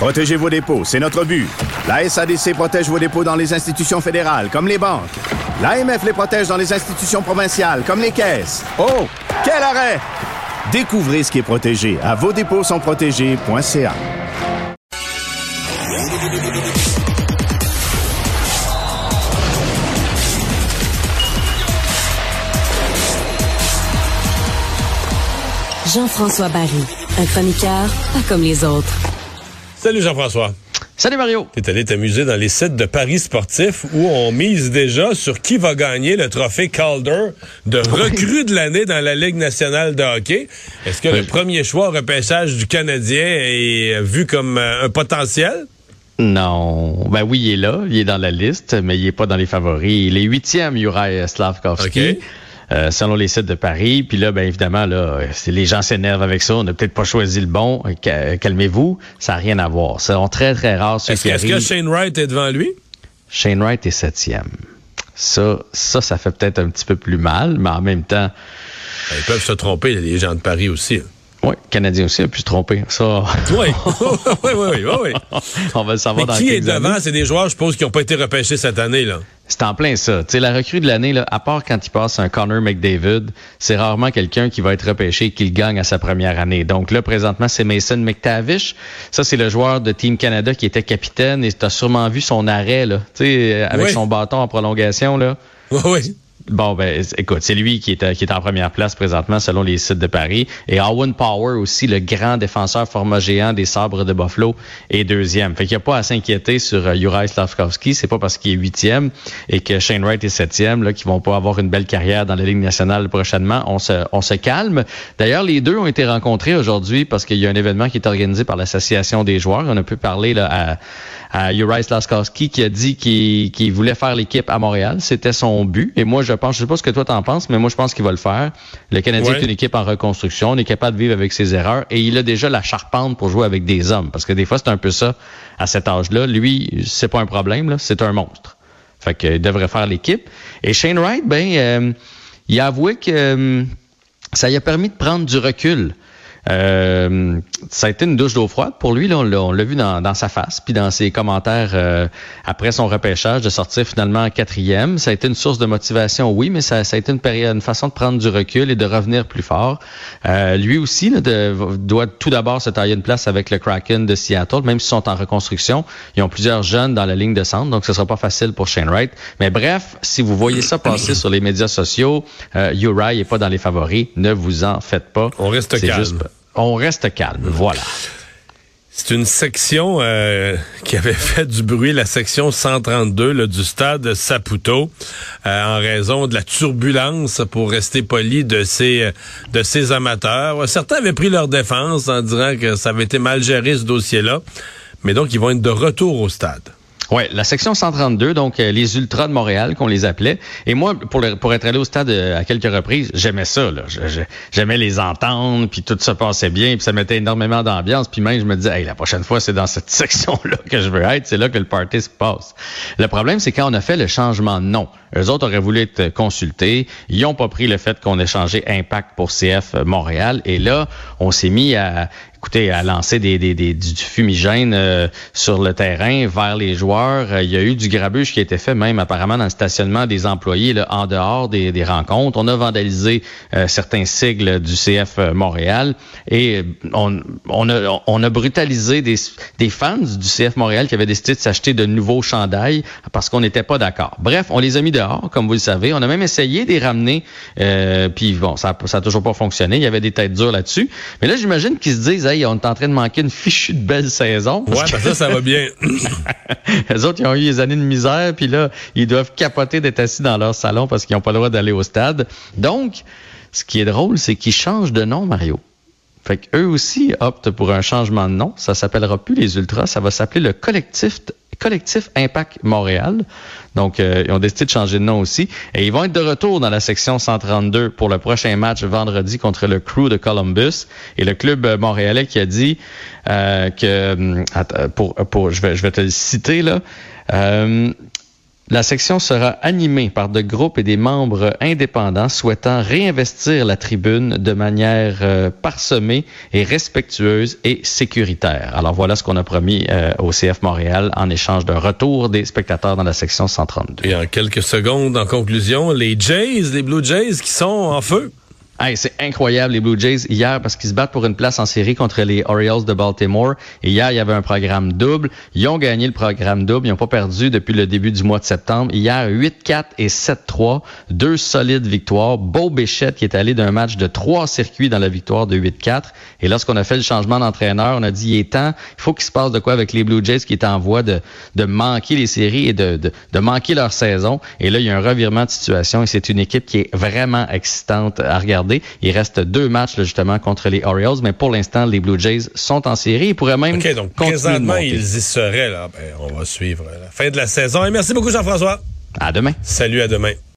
Protégez vos dépôts, c'est notre but. La SADC protège vos dépôts dans les institutions fédérales, comme les banques. L'AMF les protège dans les institutions provinciales, comme les caisses. Oh, quel arrêt! Découvrez ce qui est protégé à vos dépôts sont protégés.ca. Jean-François Barry, un chroniqueur pas comme les autres. Salut Jean-François. Salut Mario. T'es allé t'amuser dans les sites de paris sportifs où on mise déjà sur qui va gagner le trophée Calder de recrue de l'année dans la Ligue nationale de hockey. Est-ce que le premier choix au repêchage du Canadien est vu comme euh, un potentiel? Non. Ben oui, il est là. Il est dans la liste, mais il est pas dans les favoris. Il est huitième, Juraj Slavkovski. Euh, selon les sites de Paris. Puis là, ben évidemment, là, les gens s'énervent avec ça. On n'a peut-être pas choisi le bon. Calmez-vous, ça n'a rien à voir. C'est très, très rare. Est-ce que, que Shane Wright est devant lui? Shane Wright est septième. Ça, ça, ça fait peut-être un petit peu plus mal, mais en même temps... Ben, ils peuvent se tromper, les gens de Paris aussi. Oui, Canadien aussi a pu se tromper. Ça. Oui, oui, oui, oui, On va le savoir Mais dans qui est devant? C'est des joueurs, je suppose, qui n'ont pas été repêchés cette année, là. C'est en plein ça. Sais, la recrue de l'année, là, à part quand il passe un Connor McDavid, c'est rarement quelqu'un qui va être repêché et qui le gagne à sa première année. Donc là, présentement, c'est Mason McTavish. Ça, c'est le joueur de Team Canada qui était capitaine et tu as sûrement vu son arrêt, là, avec son bâton en prolongation, là. Oui, oui. Bon, ben, écoute, c'est lui qui est, qui est en première place présentement selon les sites de Paris. Et Owen Power aussi, le grand défenseur format géant des sabres de Buffalo, est deuxième. Fait qu'il n'y a pas à s'inquiéter sur uh, Juraj Slavkovski. C'est pas parce qu'il est huitième et que Shane Wright est septième là qu'ils vont pas avoir une belle carrière dans la Ligue nationale prochainement. On se, on se calme. D'ailleurs, les deux ont été rencontrés aujourd'hui parce qu'il y a un événement qui est organisé par l'Association des joueurs. On a pu parler là, à, à Juraj Slavkovski qui a dit qu'il voulait faire l'équipe à Montréal. C'était son but. Et moi, je pense, je sais pas ce que toi t'en penses, mais moi, je pense qu'il va le faire. Le Canadien est une équipe en reconstruction. On est capable de vivre avec ses erreurs. Et il a déjà la charpente pour jouer avec des hommes. Parce que des fois, c'est un peu ça à cet âge-là. Lui, c'est pas un problème. C'est un monstre. Fait qu'il devrait faire l'équipe. Et Shane Wright, ben, euh, il a avoué que euh, ça lui a permis de prendre du recul. Euh, ça a été une douche d'eau froide pour lui. Là, on l'a vu dans, dans, sa face, puis dans ses commentaires euh, après son repêchage de sortir finalement en quatrième. Ça a été une source de motivation, oui, mais ça, ça a été une, période, une façon de prendre du recul et de revenir plus fort. Euh, lui aussi là, de, doit tout d'abord se tailler une place avec le Kraken de Seattle, même s'ils sont en reconstruction. Ils ont plusieurs jeunes dans la ligne de centre, donc ce sera pas facile pour Shane Wright. Mais bref, si vous voyez ça passer sur les médias sociaux, euh, Uri est pas dans les favoris, ne vous en faites pas. On reste calme. Juste, on reste calme. Voilà. C'est une section euh, qui avait fait du bruit, la section 132 là, du stade Saputo, euh, en raison de la turbulence, pour rester poli, de ces de ces amateurs. Certains avaient pris leur défense en disant que ça avait été mal géré ce dossier-là, mais donc ils vont être de retour au stade. Oui, la section 132, donc euh, les Ultras de Montréal qu'on les appelait. Et moi, pour, pour être allé au stade euh, à quelques reprises, j'aimais ça. J'aimais les entendre, puis tout se passait bien, puis ça mettait énormément d'ambiance. Puis même, je me disais, hey, la prochaine fois, c'est dans cette section-là que je veux être. C'est là que le party se passe. Le problème, c'est quand on a fait le changement de nom. Eux autres auraient voulu être consultés. Ils n'ont pas pris le fait qu'on ait changé Impact pour CF Montréal. Et là, on s'est mis à, écoutez, à lancer des, des, des du fumigène euh, sur le terrain vers les joueurs. Euh, il y a eu du grabuge qui a été fait même apparemment dans le stationnement des employés là, en dehors des, des, rencontres. On a vandalisé euh, certains sigles du CF Montréal et on, on, a, on a brutalisé des, des fans du CF Montréal qui avaient décidé de s'acheter de nouveaux chandails parce qu'on n'était pas d'accord. Bref, on les a mis dehors, comme vous le savez. On a même essayé de les ramener, puis bon, ça n'a toujours pas fonctionné. Il y avait des têtes dures là-dessus. Mais là, j'imagine qu'ils se disent on est en train de manquer une fichue de belle saison. Ouais, parce que ça, ça va bien. les autres, ils ont eu des années de misère, puis là, ils doivent capoter d'être assis dans leur salon parce qu'ils n'ont pas le droit d'aller au stade. Donc, ce qui est drôle, c'est qu'ils changent de nom, Mario. Fait qu'eux aussi optent pour un changement de nom. Ça s'appellera plus les Ultras, ça va s'appeler le collectif collectif Impact Montréal. Donc, euh, ils ont décidé de changer de nom aussi. Et ils vont être de retour dans la section 132 pour le prochain match vendredi contre le Crew de Columbus. Et le club euh, montréalais qui a dit euh, que, pour, pour, je vais, je vais te le citer là. La section sera animée par de groupes et des membres indépendants souhaitant réinvestir la tribune de manière euh, parsemée et respectueuse et sécuritaire. Alors voilà ce qu'on a promis euh, au CF Montréal en échange d'un retour des spectateurs dans la section 132. Et en quelques secondes, en conclusion, les Jays, les Blue Jays qui sont en feu c'est incroyable les Blue Jays hier parce qu'ils se battent pour une place en série contre les Orioles de Baltimore. Hier, il y avait un programme double. Ils ont gagné le programme double. Ils n'ont pas perdu depuis le début du mois de septembre. Hier, 8-4 et 7-3. Deux solides victoires. Beau Béchette qui est allé d'un match de trois circuits dans la victoire de 8-4. Et lorsqu'on a fait le changement d'entraîneur, on a dit, il est temps, il faut qu'il se passe de quoi avec les Blue Jays qui est en voie de, de manquer les séries et de, de, de manquer leur saison. Et là, il y a un revirement de situation et c'est une équipe qui est vraiment excitante à regarder. Il reste deux matchs justement contre les Orioles, mais pour l'instant, les Blue Jays sont en série. Ils pourraient même OK, donc présentement, ils y seraient. Là. Ben, on va suivre la fin de la saison. Et merci beaucoup, Jean-François. À demain. Salut, à demain.